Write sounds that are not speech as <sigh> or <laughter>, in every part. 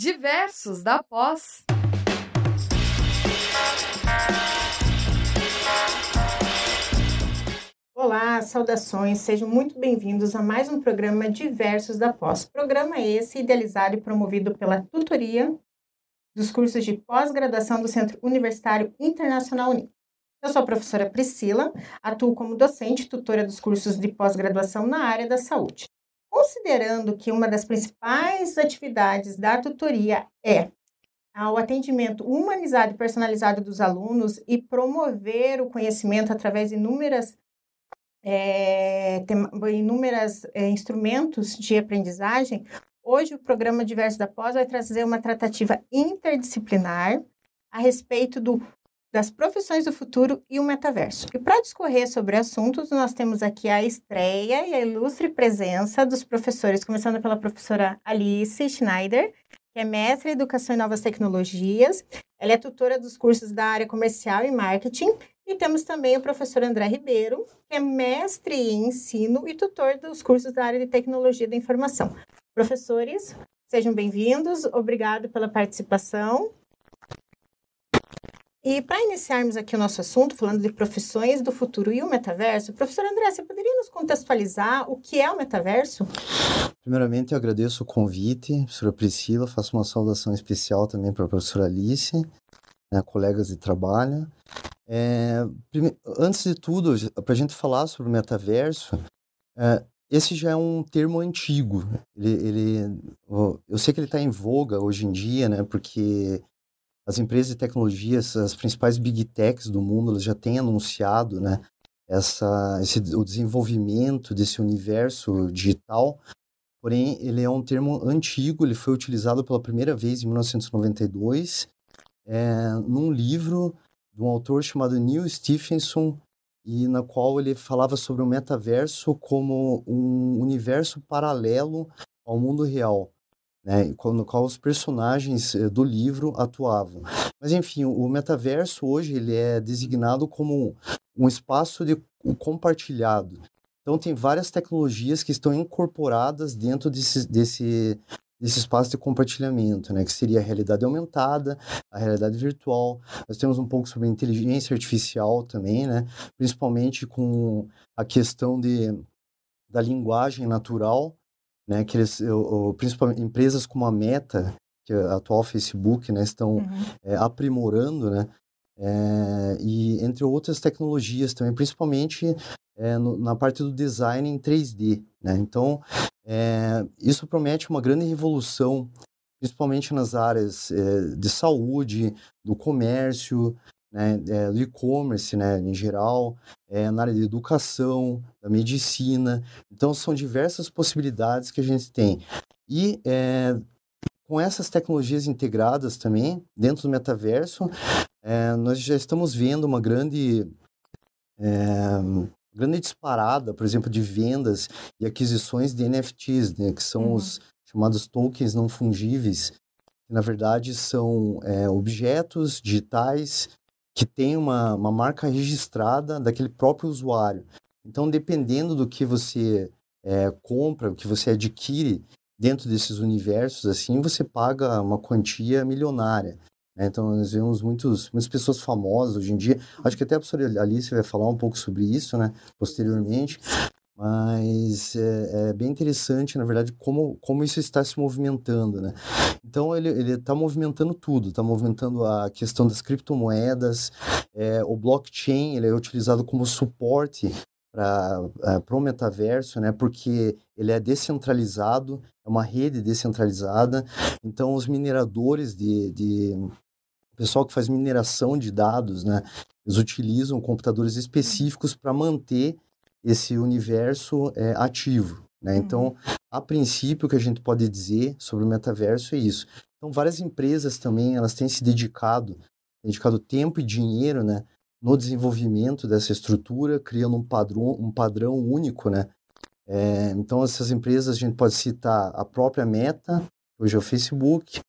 Diversos da Pós. Olá, saudações, sejam muito bem-vindos a mais um programa Diversos da Pós. Programa esse idealizado e promovido pela tutoria dos cursos de pós-graduação do Centro Universitário Internacional Unido. Eu sou a professora Priscila, atuo como docente tutora dos cursos de pós-graduação na área da saúde. Considerando que uma das principais atividades da tutoria é o atendimento humanizado e personalizado dos alunos e promover o conhecimento através de inúmeras, é, tem, inúmeras é, instrumentos de aprendizagem, hoje o programa Diverso da Pós vai trazer uma tratativa interdisciplinar a respeito do das profissões do futuro e o metaverso. E para discorrer sobre assuntos, nós temos aqui a estreia e a ilustre presença dos professores, começando pela professora Alice Schneider, que é mestre em Educação e Novas Tecnologias. Ela é tutora dos cursos da área comercial e marketing. E temos também o professor André Ribeiro, que é mestre em ensino e tutor dos cursos da área de Tecnologia da Informação. Professores, sejam bem-vindos. Obrigado pela participação. E para iniciarmos aqui o nosso assunto, falando de profissões do futuro e o metaverso, professor André, você poderia nos contextualizar o que é o metaverso? Primeiramente, eu agradeço o convite, professora Priscila, faço uma saudação especial também para a professora Alice, né, colegas de trabalho. É. Antes de tudo, para a gente falar sobre o metaverso, é, esse já é um termo antigo. Ele, ele, eu sei que ele está em voga hoje em dia, né, porque as empresas de tecnologias, as principais big techs do mundo, elas já têm anunciado, né, essa, esse, o desenvolvimento desse universo digital. Porém, ele é um termo antigo, ele foi utilizado pela primeira vez em 1992, é, num livro de um autor chamado Neil Stephenson, e na qual ele falava sobre o metaverso como um universo paralelo ao mundo real né, no qual os personagens eh, do livro atuavam. Mas enfim, o metaverso hoje ele é designado como um espaço de compartilhado. Então tem várias tecnologias que estão incorporadas dentro desse, desse, espaço de compartilhamento, né, que seria a realidade aumentada, a realidade virtual. Nós temos um pouco sobre inteligência artificial também, né, principalmente com a questão de, da linguagem natural, né, que eles, principalmente empresas como a Meta, que é a atual Facebook, né, estão uhum. é, aprimorando, né, é, e entre outras tecnologias também, principalmente é, no, na parte do design em 3D, né, então isso promete uma grande revolução, principalmente nas áreas de saúde, do comércio, né, é, do e-commerce, né, em geral, é, na área de educação, da medicina. Então, são diversas possibilidades que a gente tem. E é, com essas tecnologias integradas também, dentro do metaverso, nós já estamos vendo uma grande, grande disparada, por exemplo, de vendas e aquisições de NFTs, né, que são uhum. os chamados tokens não fungíveis, que na verdade são é, objetos digitais que tem uma, uma marca registrada daquele próprio usuário. Então, dependendo do que você é, compra, o que você adquire dentro desses universos, assim, você paga uma quantia milionária. Né? Então, nós vemos muitos, muitas pessoas famosas hoje em dia. Acho que até a professora Alice vai falar um pouco sobre isso, né, posteriormente. Mas é, é, bem interessante, na verdade, como, como isso está se movimentando, né? Então, ele está movimentando tudo, está movimentando a questão das criptomoedas, é, o blockchain, ele é utilizado como suporte para é, o metaverso, né? Porque ele é descentralizado, é uma rede descentralizada. Então, os mineradores de, de o pessoal que faz mineração de dados, né? Eles utilizam computadores específicos para manter esse universo é, ativo. Né? Uhum. Então, a princípio, o que a gente pode dizer sobre o metaverso é isso. Então, várias empresas também elas têm se dedicado, dedicado tempo e dinheiro, né, no desenvolvimento dessa estrutura, criando um padrão, um padrão único, né? É, então, essas empresas a gente pode citar a própria Meta, hoje é o Facebook,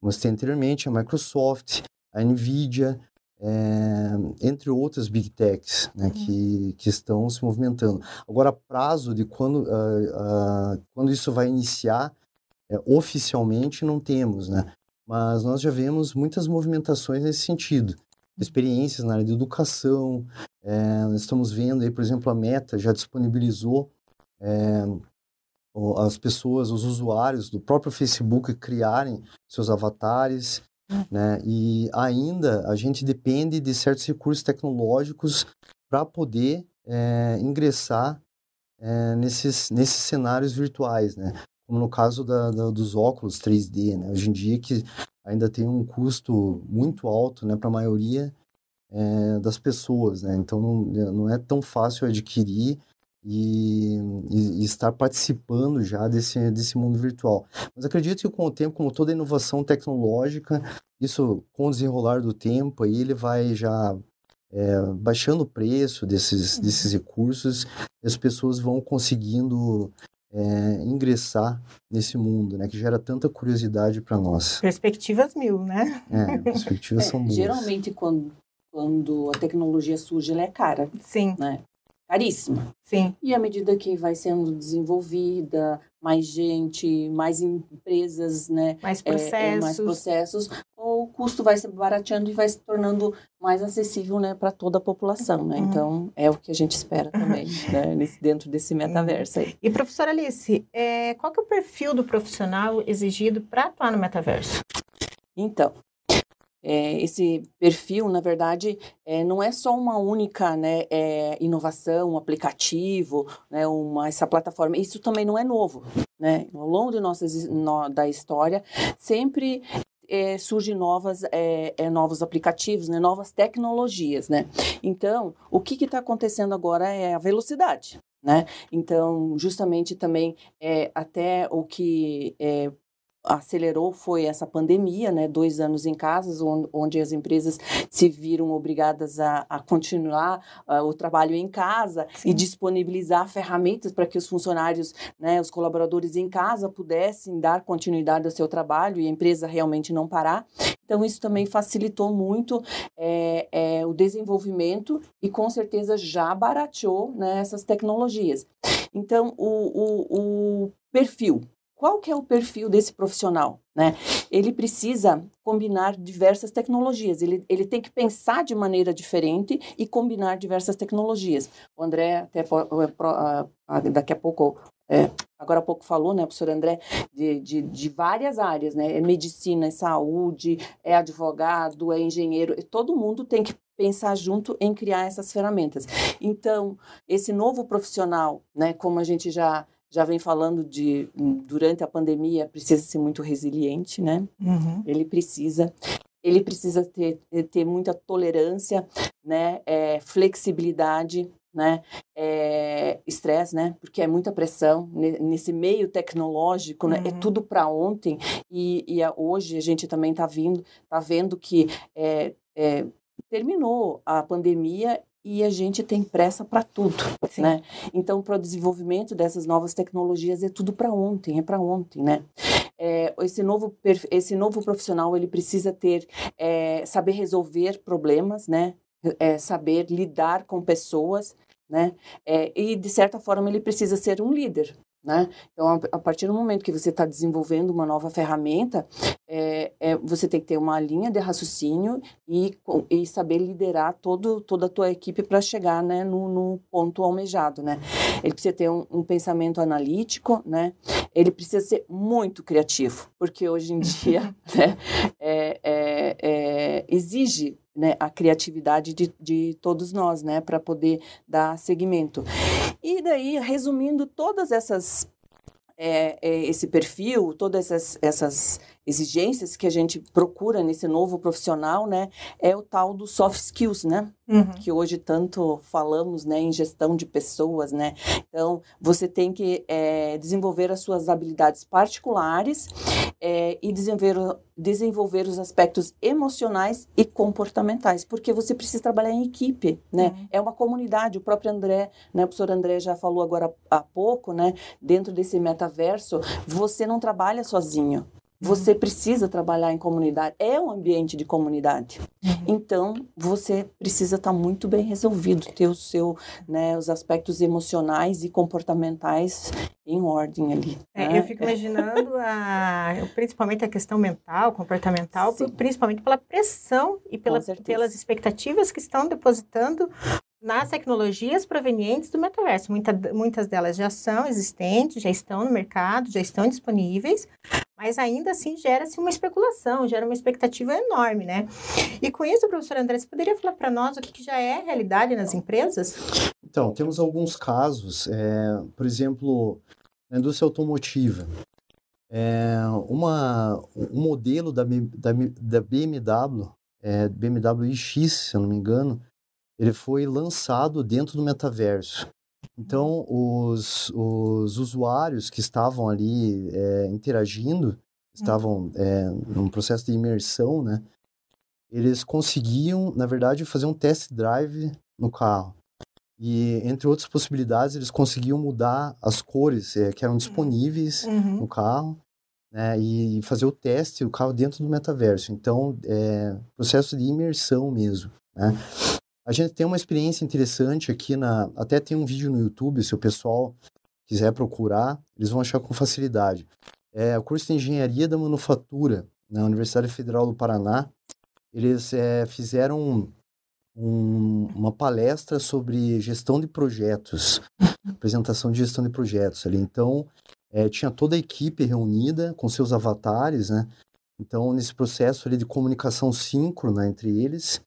como citei anteriormente, a Microsoft, a Nvidia, é, entre outras big techs né, uhum. que, que estão se movimentando. Agora, prazo de quando, uh, uh, quando isso vai iniciar, é, oficialmente não temos, né? Mas nós já vemos muitas movimentações nesse sentido. Experiências na área de educação, é, nós estamos vendo aí, por exemplo, a Meta já disponibilizou é, as pessoas, os usuários do próprio Facebook criarem seus avatares, né? E ainda a gente depende de certos recursos tecnológicos para poder é, ingressar é, nesses, nesses cenários virtuais, né? Como no caso da, da, dos óculos 3D, né? Hoje em dia que ainda tem um custo muito alto, né? Para a maioria é, das pessoas, né? Então não, não é tão fácil adquirir e, e, estar participando já desse, desse mundo virtual. Mas acredito que com o tempo, como toda inovação tecnológica, isso com o desenrolar do tempo, aí ele vai já é, baixando o preço desses, desses recursos, as pessoas vão conseguindo é, ingressar nesse mundo, né, que gera tanta curiosidade para nós. Perspectivas mil, né? É, perspectivas <laughs> é, são boas. Geralmente, quando, quando a tecnologia surge, ela é cara. Sim. Né? Caríssima. Sim. E à medida que vai sendo desenvolvida, mais gente, mais empresas, né? Mais processos. É, é, mais processos, o custo vai se barateando e vai se tornando mais acessível, né, para toda a população, né? Uhum. Então, é o que a gente espera também, né, nesse, dentro desse metaverso aí. E professora Alice, é, qual que é o perfil do profissional exigido para atuar no metaverso? Então, é, esse perfil, na verdade, é, não é só uma única né, é, inovação, um aplicativo, né, uma, essa plataforma. Isso também não é novo. Né? Ao longo de nossas, no, da história, sempre é, surgem novas, é, é, novos aplicativos, né, novas tecnologias. Né? Então, o que está acontecendo agora é a velocidade. Né? Então, justamente também é, até o que é, acelerou foi essa pandemia, né? Dois anos em casa, onde as empresas se viram obrigadas a, a continuar uh, o trabalho em casa Sim. e disponibilizar ferramentas para que os funcionários, né, os colaboradores em casa pudessem dar continuidade ao seu trabalho e a empresa realmente não parar. Então, isso também facilitou muito é, é, o desenvolvimento e, com certeza, já barateou né, essas tecnologias. Então, o, o, o perfil qual que é o perfil desse profissional? Né? Ele precisa combinar diversas tecnologias, ele, ele tem que pensar de maneira diferente e combinar diversas tecnologias. O André, até daqui a pouco, é, agora há pouco falou, né, professor André, de, de, de, várias áreas, né? É medicina, é saúde, é advogado, é engenheiro, todo mundo tem que pensar junto em criar essas ferramentas. Então, esse novo profissional, né, como a gente já já vem falando de durante a pandemia precisa ser muito resiliente, né? Uhum. Ele precisa ele precisa ter, ter muita tolerância, né? É, flexibilidade, né? É, estresse, né? Porque é muita pressão nesse meio tecnológico, né? É uhum. É tudo para ontem e, e a, hoje a gente também está vindo, tá vendo que é, é, terminou a pandemia e a gente tem pressa para tudo, Sim. né? Então, para o desenvolvimento dessas novas tecnologias é tudo para ontem, é para ontem, né? É, esse novo esse novo profissional ele precisa ter é, saber resolver problemas, né? É, saber lidar com pessoas, né? É, e de certa forma ele precisa ser um líder, né? Então, a, partir do momento que você está desenvolvendo uma nova ferramenta, é, é, você tem que ter uma linha de raciocínio e, e saber liderar todo, toda a tua equipe para chegar né, no, no, ponto almejado. Né? Ele precisa ter um, um, pensamento analítico, né? ele precisa ser muito criativo, porque hoje em dia <laughs> <laughs> né, é, é, é, exige né, a criatividade de, de todos nós, né, para poder dar seguimento. E daí, resumindo todas essas é, é, esse perfil, todas essas, essas exigências que a gente procura nesse novo profissional, né, é o tal do soft skills, né, uhum. que hoje tanto falamos, né, em gestão de pessoas, né. Então, você tem que é, desenvolver as suas habilidades particulares é, e desenvolver, desenvolver os aspectos emocionais e comportamentais, porque você precisa trabalhar em equipe, né? Uhum. É uma comunidade. O próprio André, né, o professor André já falou agora há pouco, né? Dentro desse metaverso, você não trabalha sozinho. Você precisa trabalhar em comunidade, é um ambiente de comunidade. Uhum. Então, você precisa estar tá muito bem resolvido, ter o seu, né, os aspectos emocionais e comportamentais em ordem ali. É, né? Eu fico imaginando, a, principalmente a questão mental, comportamental, Sim. principalmente pela pressão e pela, pelas expectativas que estão depositando nas tecnologias provenientes do metaverso. Muita, muitas delas já são existentes, já estão no mercado, já estão disponíveis, mas ainda assim gera-se uma especulação, gera uma expectativa enorme, né? E com isso, professor André, você poderia falar para nós o que, que, já é realidade nas empresas? Então, temos alguns casos, é, por exemplo, na indústria automotiva. É, uma, um modelo da, da, da BMW, é, BMW iX, se eu não me engano, ele foi lançado dentro do metaverso. Então, os, os usuários que estavam ali é, interagindo, estavam é, num processo de imersão, né? Eles conseguiam, na verdade, fazer um test drive no carro. E, entre outras possibilidades, eles conseguiam mudar as cores é, que eram disponíveis uhum. no carro né, e fazer o teste do carro dentro do metaverso. Então, é processo de imersão mesmo. Né? A gente tem uma experiência interessante aqui na. Até tem um vídeo no YouTube, se o pessoal quiser procurar, eles vão achar com facilidade. É o curso de Engenharia da Manufatura na Universidade Federal do Paraná. Eles é, fizeram um, uma palestra sobre gestão de projetos, apresentação de gestão de projetos ali. Então, é, tinha toda a equipe reunida com seus avatares, né? Então, nesse processo ali de comunicação síncrona entre eles,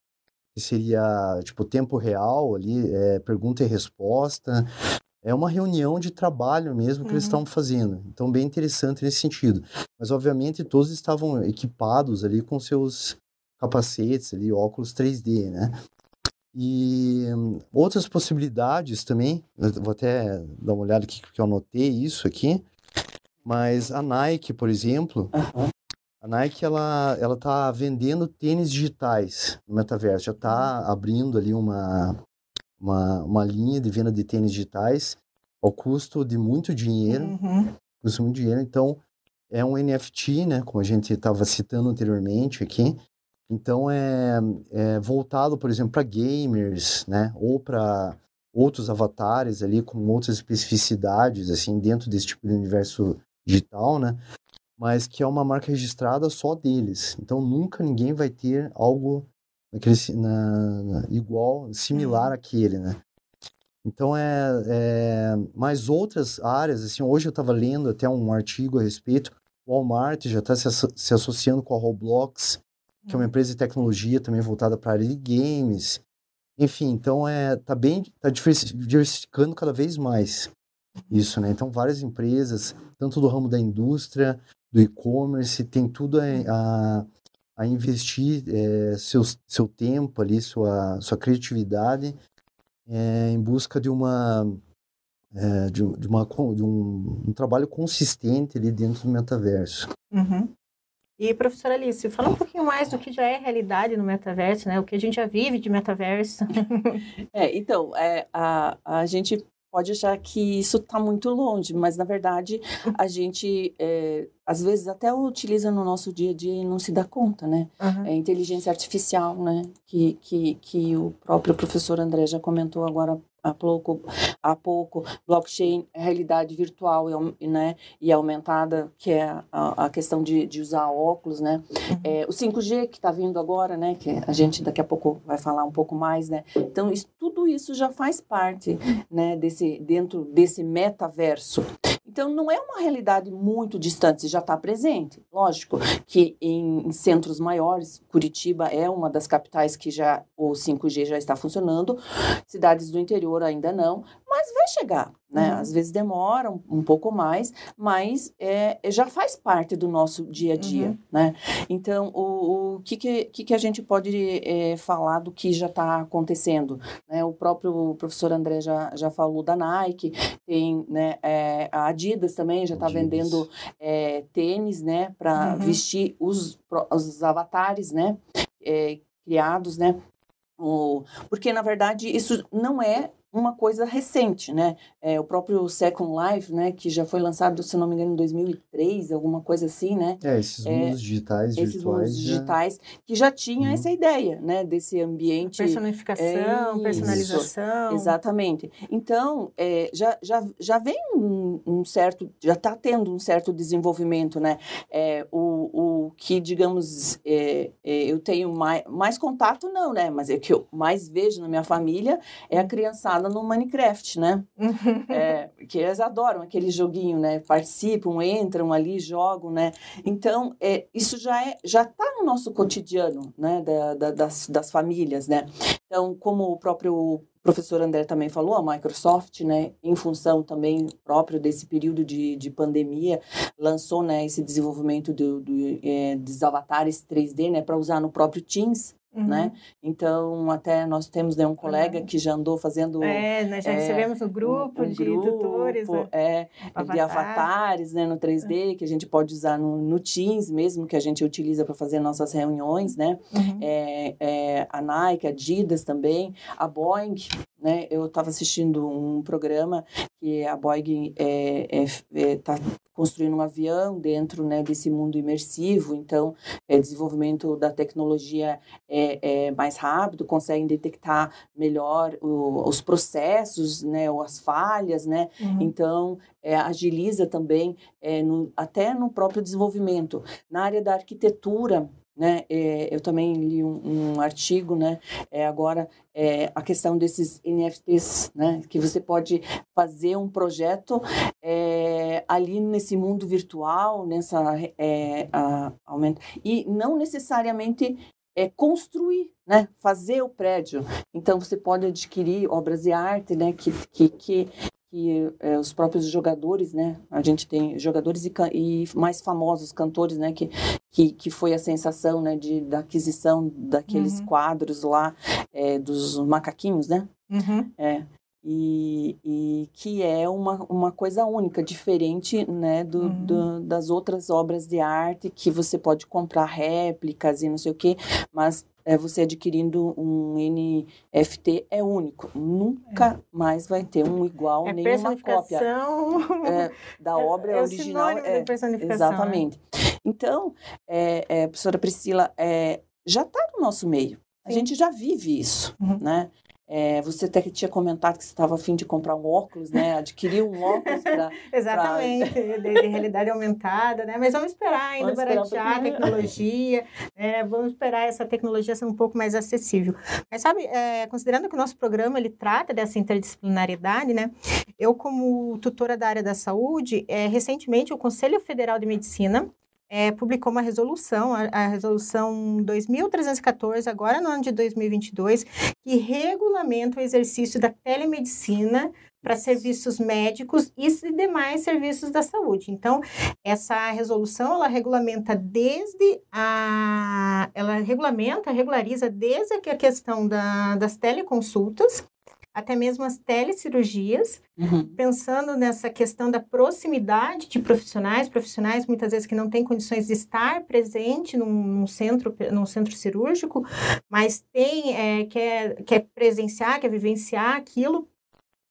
que seria tipo tempo real ali, é, pergunta e resposta. É uma reunião de trabalho mesmo que uhum. eles estão fazendo. Então, bem interessante nesse sentido. Mas, obviamente, todos estavam equipados ali com seus capacetes ali, óculos 3D, né? E outras possibilidades também, vou até dar uma olhada aqui que eu anotei isso aqui, mas a Nike, por exemplo, uhum. A Nike ela ela tá vendendo tênis digitais no metaverso, já está uhum. abrindo ali uma, uma uma linha de venda de tênis digitais ao custo de muito dinheiro, uhum. custo muito dinheiro. Então é um NFT, né, como a gente estava citando anteriormente aqui. Então é, é voltado, por exemplo, para gamers, né, ou para outros avatares ali com outras especificidades assim dentro desse tipo de universo digital, né? Mas que é uma marca registrada só deles. Então nunca ninguém vai ter algo naquele, na, na, igual, similar uhum. àquele, né? Então é, é mais outras áreas, assim, hoje eu estava lendo até um artigo a respeito, o Walmart já está se, se, associando com a Roblox, que é uma uhum. empresa de tecnologia também voltada para a área de games. Enfim, então é tá bem tá diversificando cada vez mais isso, né? Então várias empresas, tanto do ramo da indústria do e-commerce, tem tudo a, a, a investir é, seu, seu tempo ali, sua, sua criatividade é, em busca de uma é, de, de, uma, de um, um, trabalho consistente ali dentro do metaverso. Uhum. E, professora Alice, fala um pouquinho mais do que já é realidade no metaverso, né? O que a gente já vive de metaverso. <laughs> é, então, é, a, a gente pode achar que isso está muito longe, mas na verdade a gente é, às vezes até utiliza no nosso dia a dia e não se dá conta, né? Uhum. É inteligência artificial, né? Que, que, que o próprio professor André já comentou agora há pouco, há pouco blockchain, realidade virtual né, e aumentada, que é a, a questão de, de, usar óculos, né? Uhum. É, o 5G que está vindo agora, né? Que a gente daqui a pouco vai falar um pouco mais, né? Então, isso, tudo isso já faz parte, né? Desse, dentro desse metaverso. Então, não é uma realidade muito distante, já está presente. Lógico que em, em, centros maiores, Curitiba é uma das capitais que já o 5G já está funcionando, cidades do interior ainda não, mas vai chegar, né? Uhum. Às vezes demora um, um, pouco mais, mas é, já faz parte do nosso dia a dia, uhum. né? Então, o, o que, que, que a gente pode é, falar do que já está acontecendo? Né? O próprio professor André já, já falou da Nike, tem né, é, a Adidas também já está vendendo é, tênis, né? Para uhum. vestir os, os avatares, né? É, criados, né? O, porque, na verdade, isso não é uma coisa recente, né? É, o próprio Second Life, né, que já foi lançado, se não me engano, em 2003, alguma coisa assim, né? É, esses é, mundos digitais, esses virtuais. Mundos já... digitais, que já tinha uhum. essa ideia, né, desse ambiente... Personificação, é, personalização. Exatamente. Então, é, já, já, já vem um, um certo, já está tendo um certo desenvolvimento, né? É, o, o que, digamos, é, é, eu tenho mais, mais contato, não, né? Mas é que eu mais vejo na minha família é a criançada no Minecraft, né? é, que eles adoram aquele joguinho, né? Participam, entram ali, jogam, né? Então, é, isso já é, já está no nosso cotidiano, né? Da, da, das, das famílias, né? Então, como o próprio professor André também falou, a Microsoft, né, em função também próprio desse período de, de pandemia, lançou, né, esse desenvolvimento do, do é, dos avatares 3D, né, para usar no próprio Teams? Uhum. Né? Então, até nós temos né, um colega uhum. que já andou fazendo. É, nós já é, recebemos um grupo um, um de grupo, tutores. Né? É, Avatar. de avatares né, no 3D, uhum. que a gente pode usar no, no Teams mesmo, que a gente utiliza para fazer nossas reuniões, né? Uhum. É, é, a Nike, a Adidas também, a Boeing, né? Eu estava assistindo um programa que a Boeing está é, é, é, tá construindo um avião dentro né, desse mundo imersivo, então é, desenvolvimento da tecnologia é, é mais rápido, conseguem detectar melhor o, os processos, né, ou as falhas, né, uhum. então é, agiliza também é, no, até no próprio desenvolvimento. Na área da arquitetura, né? É, eu também li um, um, artigo, né? É, agora é, a questão desses NFTs, né? Que você pode fazer um projeto é, ali nesse mundo virtual, nessa é, a, aumento e não necessariamente é construir, né? Fazer o prédio. Então você pode adquirir obras de arte, né? Que, que, que que é, os próprios jogadores, né? A gente tem jogadores e, e, mais famosos cantores, né? Que, que, que foi a sensação, né? De, da aquisição daqueles uhum. quadros lá é, dos macaquinhos, né? Uhum. É. E, e, que é uma, uma coisa única, diferente né, do, uhum. do, das outras obras de arte que você pode comprar réplicas e não sei o quê, mas é, você adquirindo um NFT é único. Nunca é. mais vai ter um igual, é nem uma cópia é, da <laughs> obra é, original. É, exatamente. Então, é, professora Priscila, já está no nosso meio. A Sim. gente já vive isso, uhum. né? É, você até que tinha comentado que você estava afim de comprar um óculos, né? Adquirir um óculos para. <laughs> Exatamente, pra... de, de, realidade aumentada, né? Mas vamos esperar ainda vamos baratear a tecnologia, né? vamos esperar essa tecnologia ser um pouco mais acessível. Mas sabe, é, considerando que o nosso programa ele trata dessa interdisciplinaridade, né? Eu, como tutora da área da saúde, é, recentemente o Conselho Federal de Medicina é, publicou uma resolução, a, a, resolução 2314, agora no ano de 2022, que regulamenta o exercício da telemedicina para serviços médicos e demais serviços da saúde. Então, essa resolução, ela regulamenta desde a... ela regulamenta, regulariza desde a questão da, das teleconsultas, até mesmo as telecirurgias, uhum. pensando nessa questão da proximidade de profissionais, profissionais muitas vezes que não têm condições de estar presente num, num centro, num centro cirúrgico, mas tem, é, quer, quer presenciar, quer vivenciar aquilo.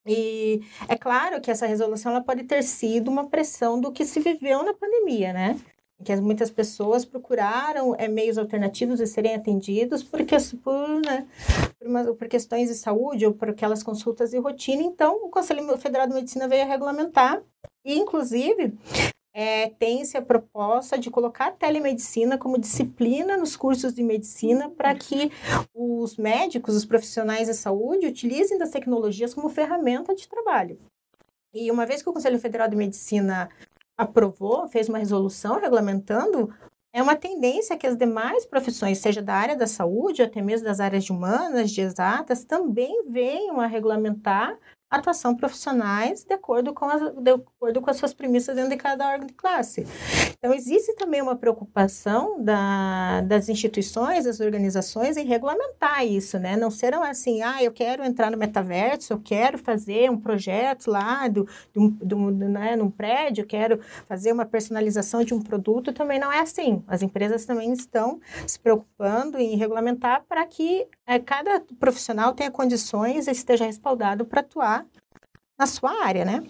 E é claro que essa resolução ela pode ter sido uma pressão do que se viveu na pandemia, né? Que muitas pessoas procuraram é, meios alternativos de serem atendidos porque por, né, por, uma, por, questões de saúde ou por aquelas consultas de rotina. Então, o Conselho Federal de Medicina veio a regulamentar e, inclusive, é, tem-se a proposta de colocar a telemedicina como disciplina nos cursos de medicina para que os médicos, os profissionais de saúde, utilizem das tecnologias como ferramenta de trabalho. E uma vez que o Conselho Federal de Medicina aprovou, fez uma resolução regulamentando, é uma tendência que as demais profissões, seja da área da saúde, até mesmo das áreas de humanas, de exatas, também venham a regulamentar atuação profissionais de acordo com as, de acordo com as suas premissas dentro de cada órgão de classe. Então, existe também uma preocupação da, das instituições, das organizações em regulamentar isso, né? Não serão assim, ah, eu quero entrar no metaverso, eu quero fazer um projeto lá do, do, do, do né, num prédio, quero fazer uma personalização de um produto, também não é assim. As empresas também estão se preocupando em regulamentar para que é, cada profissional tenha condições e esteja respaldado para atuar na sua área, né?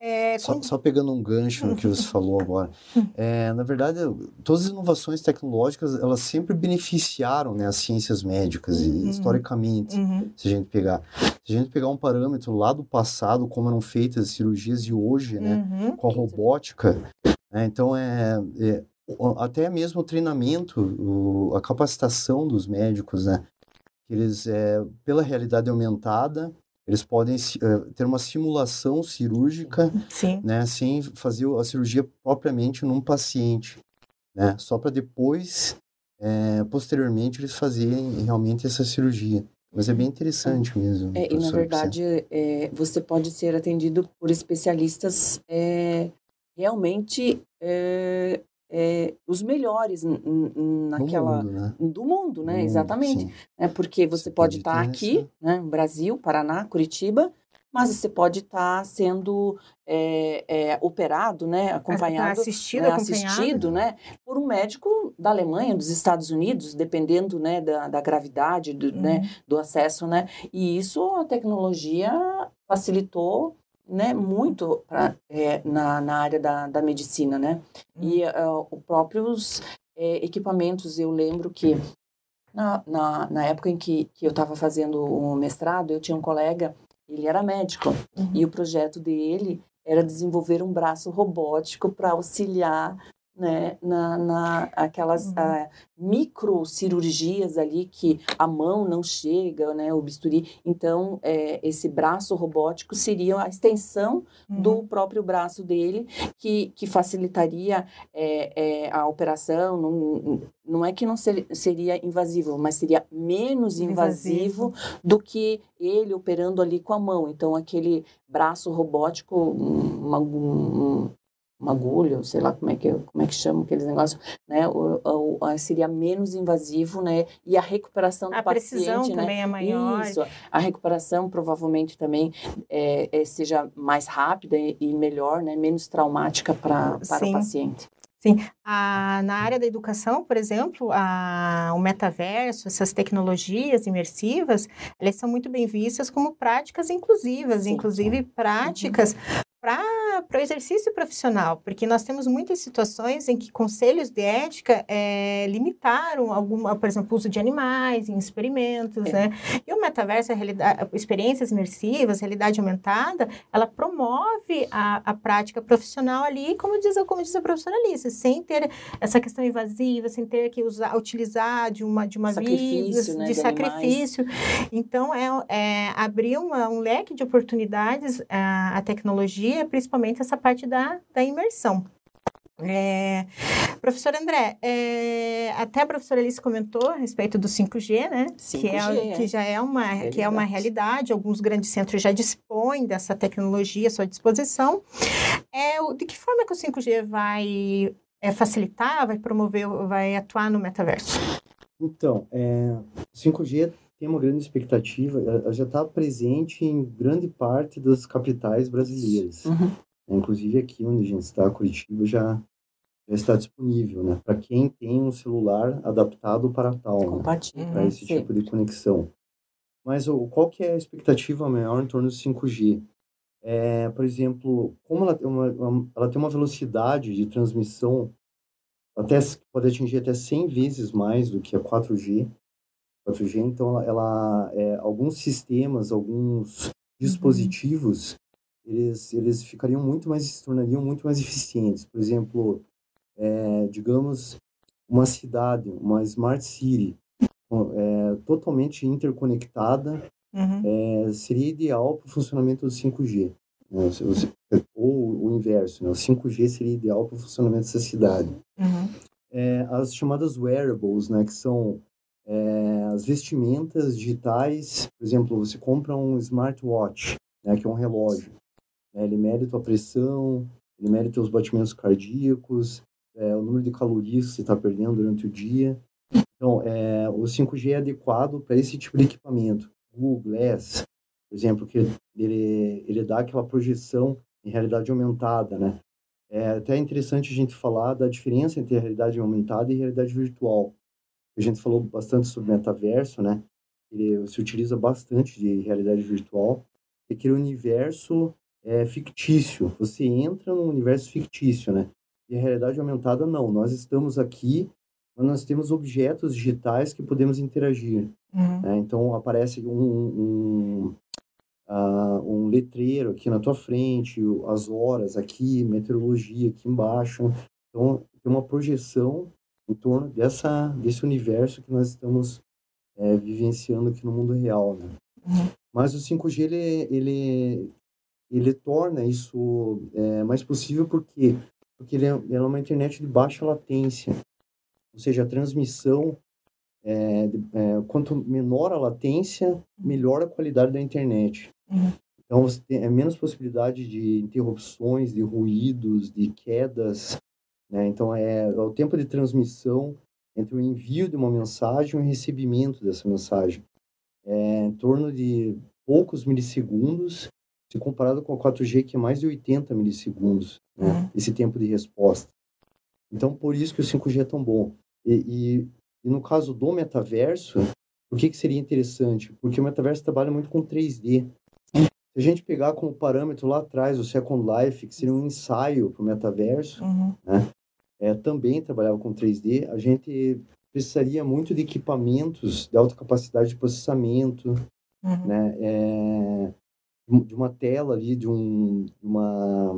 É, só, só, pegando um gancho no que você falou agora, é, na verdade, todas as inovações tecnológicas, elas sempre beneficiaram né, as ciências médicas, uhum. historicamente, uhum. se a gente pegar. Se a gente pegar um parâmetro lá do passado, como eram feitas as cirurgias e hoje, né, uhum. com a robótica, né, então é, é, até mesmo o treinamento, o, a capacitação dos médicos, né, eles, é, pela realidade aumentada, eles podem uh, ter uma simulação cirúrgica, Sim. né, sem fazer a cirurgia propriamente num paciente, né, só para depois, é, posteriormente, eles fazerem realmente essa cirurgia. Mas é bem interessante mesmo. É, e na verdade, é, você pode ser atendido por especialistas é, realmente é, os melhores naquela do mundo, né? Do mundo, né? Exatamente. É porque você, você pode estar tá aqui, né? Brasil, Paraná, Curitiba, mas você pode estar tá sendo é, é, operado, né, tá acompanhado, assistido, né, assistido, né, por um médico da Alemanha, dos Estados Unidos, dependendo, né, da, da gravidade, do, né, uhum. né, do acesso, né, e isso a tecnologia facilitou né, muito pra, é, na, na área da, da medicina, né? E uh, os próprios é, equipamentos, eu lembro que na, na, na época em que, que eu estava fazendo o mestrado, eu tinha um colega, ele era médico, uhum. e o projeto dele era desenvolver um braço robótico para auxiliar né, na, na aquelas uhum. uh, microcirurgias ali que a mão não chega, né, o bisturi. Então, é, esse braço robótico seria a extensão uhum. do próprio braço dele, que, que facilitaria é, é, a operação. Não, não é que não ser, seria invasivo, mas seria menos invasivo, invasivo do que ele operando ali com a mão. Então, aquele braço robótico, uma, um, uma agulha, sei lá como é que como é que chama aqueles negócios, né? O, o, o, seria menos invasivo, né? E a recuperação do a paciente, precisão né? também é maior. Isso, a recuperação provavelmente também é, é, seja mais rápida e, e, melhor, né? Menos traumática pra, para Sim. o paciente. Sim, a, na área da educação, por exemplo, a, o metaverso, essas tecnologias imersivas, elas são muito bem vistas como práticas inclusivas, Sim. inclusive práticas uhum para o exercício profissional, porque nós temos muitas situações em que conselhos de ética é, limitaram alguma, por exemplo, o uso de animais em experimentos, é. né? E o metaverso, experiências imersivas, realidade aumentada, ela promove a, a prática profissional ali, como diz, como diz a professora Alice, sem ter essa questão invasiva, sem ter que usar, utilizar de uma de uma sacrifício, vida, né, de, de sacrifício. Então é, é abrir uma, um leque de oportunidades a, a tecnologia principalmente essa parte da, da imersão. É, professor André, é, até a professora Alice comentou a respeito do 5G, né? 5G, que, é, que já é uma, realidade. que é uma realidade. Alguns grandes centros já dispõem dessa tecnologia à sua disposição. É, de que forma que o 5G vai é, facilitar, vai promover, vai atuar no metaverso? Então, é, 5G tem uma grande expectativa, ela já está presente em grande parte das capitais brasileiras. Uhum. Inclusive aqui onde a gente está, Curitiba, já, já está disponível, né? Para quem tem um celular adaptado para tal, né? Compatível. Né? Para esse Sim. tipo de conexão. Mas o, qual que é a expectativa maior em torno do 5G? É, por exemplo, como ela tem uma, ela tem uma velocidade de transmissão até pode atingir até 100 vezes mais do que a 4G, 4G, então ela, ela é, alguns sistemas, alguns uhum. dispositivos. Eles, eles ficariam muito mais, se tornariam muito mais <laughs> eficientes. Por exemplo, é, digamos, uma cidade, uma smart city, é, totalmente interconectada, uhum. é, seria ideal para o funcionamento do 5G. Né? Ou o inverso, né? o 5G seria ideal para o funcionamento dessa cidade. Uhum. É, as chamadas wearables, né, que são é, as vestimentas digitais, por exemplo, você compra um smartwatch, né, que é um relógio. Né, ele mede tua pressão, ele mede teus batimentos cardíacos, é, o número de calorias que você está perdendo durante o dia. Então, é, o 5G é adequado para esse tipo de equipamento. Google Glass, por exemplo, que ele, ele dá aquela projeção em realidade aumentada, né? É até interessante a gente falar da diferença entre realidade aumentada e realidade virtual. A gente falou bastante sobre metaverso, né? Ele se utiliza bastante de realidade virtual. É aquele universo é, fictício. Você entra num universo fictício, né? E a realidade aumentada, não. Nós estamos aqui, mas nós temos objetos digitais que podemos interagir. Uhum. Né? Então, aparece um, um, uh, um letreiro aqui na tua frente, as horas aqui, meteorologia aqui embaixo. Então, tem uma projeção em torno dessa, desse universo que nós estamos é, vivenciando aqui no mundo real, né? Uhum. Mas o 5G, ele, ele, ele torna isso é, mais possível porque porque ele é, ele é uma internet de baixa latência, ou seja, a transmissão é, é, quanto menor a latência, melhor a qualidade da internet. Uhum. Então, você tem é menos possibilidade de interrupções, de ruídos, de quedas. Né? Então, é, é o tempo de transmissão entre o envio de uma mensagem e o recebimento dessa mensagem. É em torno de poucos milissegundos se comparado com a 4G, que é mais de 80 milissegundos, né? Uhum. esse tempo de resposta. Então, por isso que o 5G é tão bom. E, e, e no caso do metaverso, o que, que seria interessante? Porque o metaverso trabalha muito com 3D. Se a gente pegar como parâmetro lá atrás o Second Life, que seria um ensaio para o metaverso, uhum. né? é, também trabalhava com 3D, a gente precisaria muito de equipamentos de alta capacidade de processamento, uhum. né? É, de uma tela ali, de, um, uma,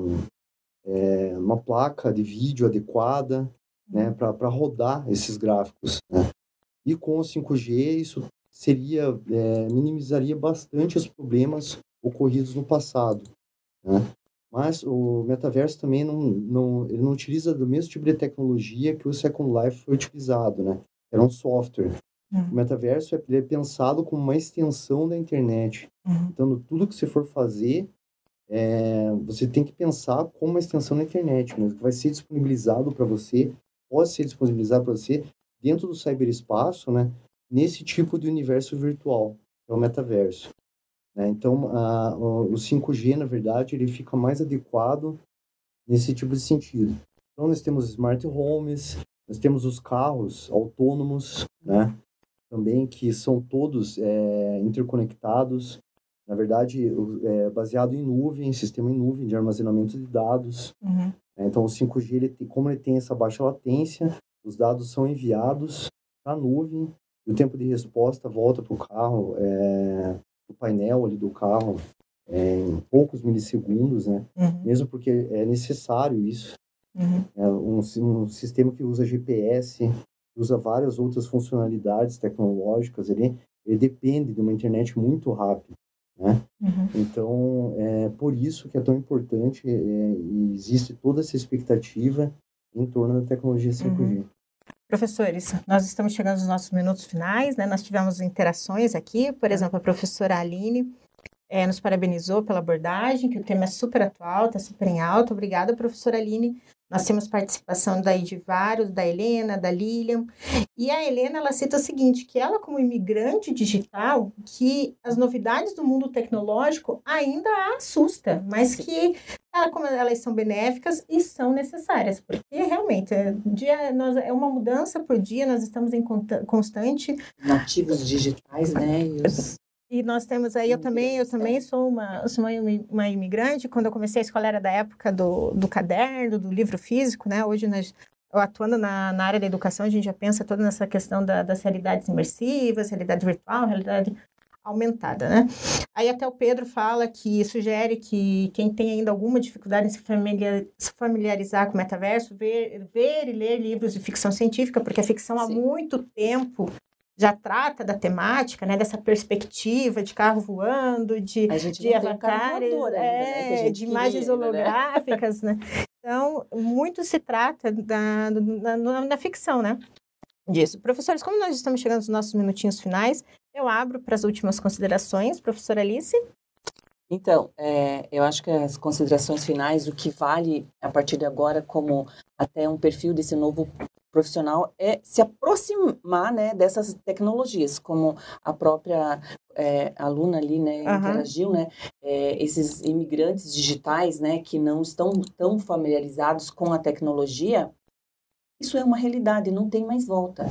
é, uma placa de vídeo adequada né, uhum. para rodar esses gráficos. Né? E com o 5G, isso seria é, minimizaria bastante os problemas ocorridos no passado. Né? Mas o metaverso também não, não, ele não utiliza do mesmo tipo de tecnologia que o Second Life foi utilizado, né? Era um software. Uhum. O metaverso é, é, pensado como uma extensão da internet. Uhum. Então, tudo que você for fazer, é, você tem que pensar como uma extensão da internet, mas que vai ser disponibilizado para você, pode ser disponibilizado para você dentro do cyberespaço, né? Nesse tipo de universo virtual, é o metaverso. Né? Então, a, o 5G, na verdade, ele fica mais adequado nesse tipo de sentido. Então, nós temos smart homes, nós temos os carros autônomos, né? Também, que são todos é, interconectados, na verdade, é, baseado em nuvem, sistema em nuvem de armazenamento de dados. Uhum. É, então, o 5G, ele tem, como ele tem essa baixa latência, os dados são enviados para a nuvem, e o tempo de resposta volta para o carro, é, o painel ali do carro, é, em poucos milissegundos, né? Uhum. Mesmo porque é necessário isso. Uhum. É um, um sistema que usa GPS, usa várias outras funcionalidades tecnológicas, ele, ele depende de uma internet muito rápida. Né? Uhum. Então, é por isso que é tão importante é, e existe toda essa expectativa em torno da tecnologia 5G. Uhum. Professores, nós estamos chegando aos nossos minutos finais, né? Nós tivemos interações aqui, por exemplo, a professora Aline é, nos parabenizou pela abordagem, que o tema é super atual, está super em alta. Obrigada, professora Aline. Nós temos participação daí de vários, da Helena, da Lilian. E a Helena, ela cita o seguinte, que ela como imigrante digital, que as novidades do mundo tecnológico ainda a assusta, mas que ela, como elas são benéficas e são necessárias, porque realmente é, dia, nós, é uma mudança por dia, nós estamos em constante... Nativos digitais, né? Os e nós temos aí, eu também, eu também sou uma, sou uma imigrante. Quando eu comecei a escola era da época do, do caderno, do livro físico, né? Hoje nós atuando na, na área da educação, a gente já pensa toda nessa questão da, das realidades imersivas, realidade virtual, realidade aumentada, né? Aí até o Pedro fala que sugere que quem tem ainda alguma dificuldade em se, familiar, se familiarizar com o metaverso, ver, ver e ler livros de ficção científica, porque a ficção Sim. há muito tempo já trata da temática, né, dessa perspectiva de carro voando, de, de avatares, é, né, de imagens né? holográficas, né? Então, muito se trata da, da, na, na ficção, né? Disso. Professores, como nós estamos chegando aos nossos minutinhos finais, eu abro para as últimas considerações. Professora Alice? Então, é, eu acho que as considerações finais, o que vale a partir de agora como até um perfil desse novo profissional é se aproximar né, dessas tecnologias, como a própria é, aluna ali né, uhum. interagiu, né, é, esses imigrantes digitais né, que não estão tão familiarizados com a tecnologia, isso é uma realidade, não tem mais volta.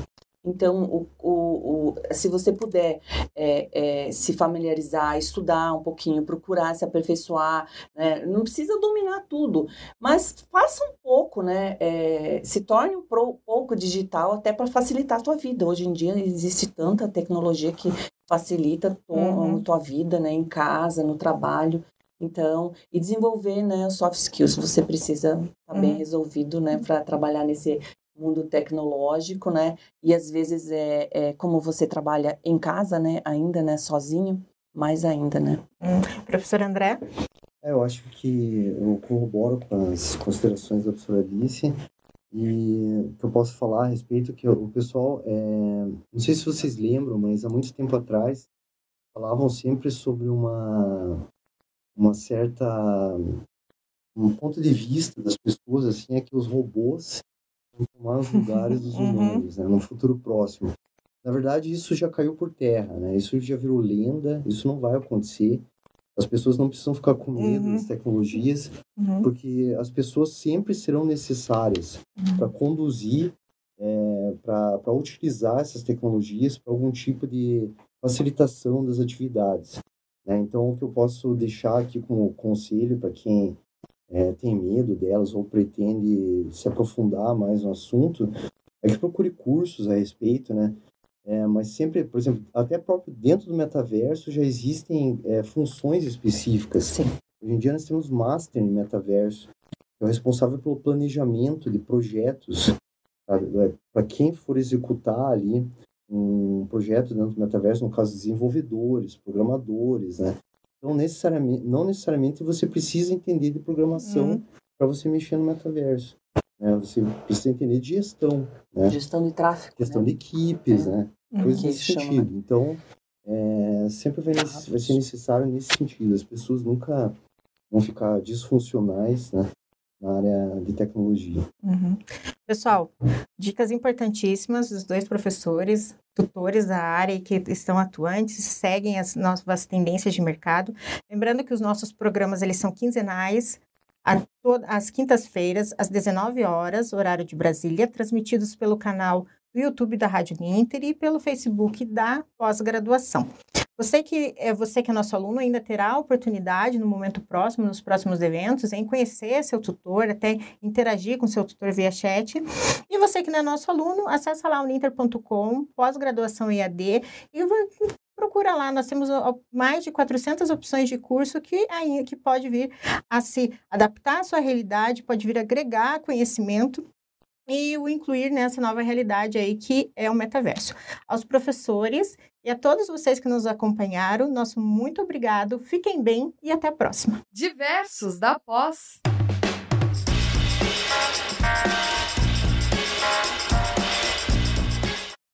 Então, o, o, o, se você puder é, é, se familiarizar, estudar um pouquinho, procurar se aperfeiçoar, né? não precisa dominar tudo, mas faça um pouco, né? É, se torne um pro, pouco digital até para facilitar a tua vida. Hoje em dia existe tanta tecnologia que facilita tua, uhum. tua vida, né? Em casa, no trabalho. Então, e desenvolver, né, soft skills, você precisa estar tá bem uhum. resolvido, né, para trabalhar nesse mundo tecnológico, né? E às vezes é, é como você trabalha em casa, né? Ainda, né? Sozinho, mais ainda, né? Hum. Professor André? É, eu acho que eu corroboro com as considerações da professora Alice e o que eu posso falar a respeito é que o pessoal, é... não sei se vocês lembram, mas há muito tempo atrás falavam sempre sobre uma uma certa um ponto de vista das pessoas assim é que os robôs tomar os lugares dos <laughs> uhum. humanos, né, no futuro próximo. Na verdade, isso já caiu por terra, né? Isso já virou lenda, isso não vai acontecer. As pessoas não precisam ficar com medo uhum. das tecnologias, uhum. porque as pessoas sempre serão necessárias uhum. para conduzir, é, para utilizar essas tecnologias para algum tipo de facilitação das atividades. Né? Então, o que eu posso deixar aqui como conselho para quem é, tem medo delas ou pretende se aprofundar mais no assunto, é que procure cursos a respeito, né? É, mas sempre, por exemplo, até próprio dentro do metaverso já existem é, funções específicas. Sim. Hoje em dia nós temos Master em metaverso, que é o responsável pelo planejamento de projetos. É, Para quem for executar ali um projeto dentro do metaverso, no caso, desenvolvedores, programadores, né? Então, necessariamente, não necessariamente você precisa entender de programação uhum. para você mexer no metaverso. Né? Você precisa entender de gestão. Né? Gestão de tráfego. Gestão né? de equipes, é. né? Uhum. Coisas nesse sentido. Chama, né? Então, é, sempre vai, vai, ser necessário nesse sentido. As pessoas nunca vão ficar disfuncionais, né? Na área de tecnologia. Uhum. Pessoal, dicas importantíssimas dos dois professores, tutores da área e que estão atuantes, seguem as novas tendências de mercado. Lembrando que os nossos programas eles são quinzenais, às quintas-feiras, às 19 horas, horário de Brasília, transmitidos pelo canal do YouTube da Rádio Ninter e pelo Facebook da pós-graduação. Você que é você que é nosso aluno ainda terá a oportunidade no momento próximo, nos próximos eventos, em conhecer seu tutor, até interagir com seu tutor via chat. E você que não é nosso aluno, acessa lá o ninter.com, pós-graduação EAD e procura lá, nós temos mais de 400 opções de curso que, que pode vir a se adaptar à sua realidade, pode vir agregar conhecimento e o incluir nessa nova realidade aí que é o metaverso. Aos professores e a todos vocês que nos acompanharam, nosso muito obrigado, fiquem bem e até a próxima. Diversos da Pós.